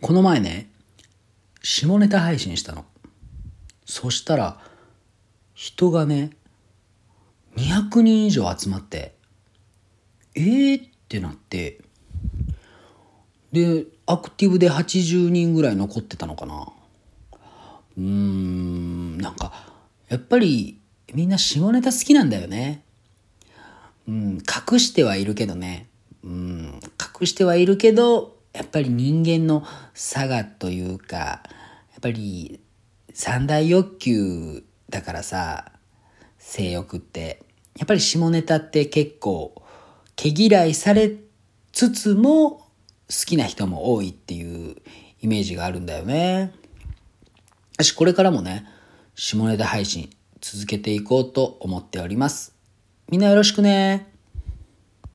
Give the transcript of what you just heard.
この前ね、下ネタ配信したの。そしたら、人がね、200人以上集まって、えーってなって、で、アクティブで80人ぐらい残ってたのかな。うーん、なんか、やっぱりみんな下ネタ好きなんだよね。うん、隠してはいるけどね。うん、隠してはいるけど、やっぱり人間の差がというか、やっぱり三大欲求だからさ、性欲って。やっぱり下ネタって結構毛嫌いされつつも好きな人も多いっていうイメージがあるんだよね。私これからもね、下ネタ配信続けていこうと思っております。みんなよろしくね。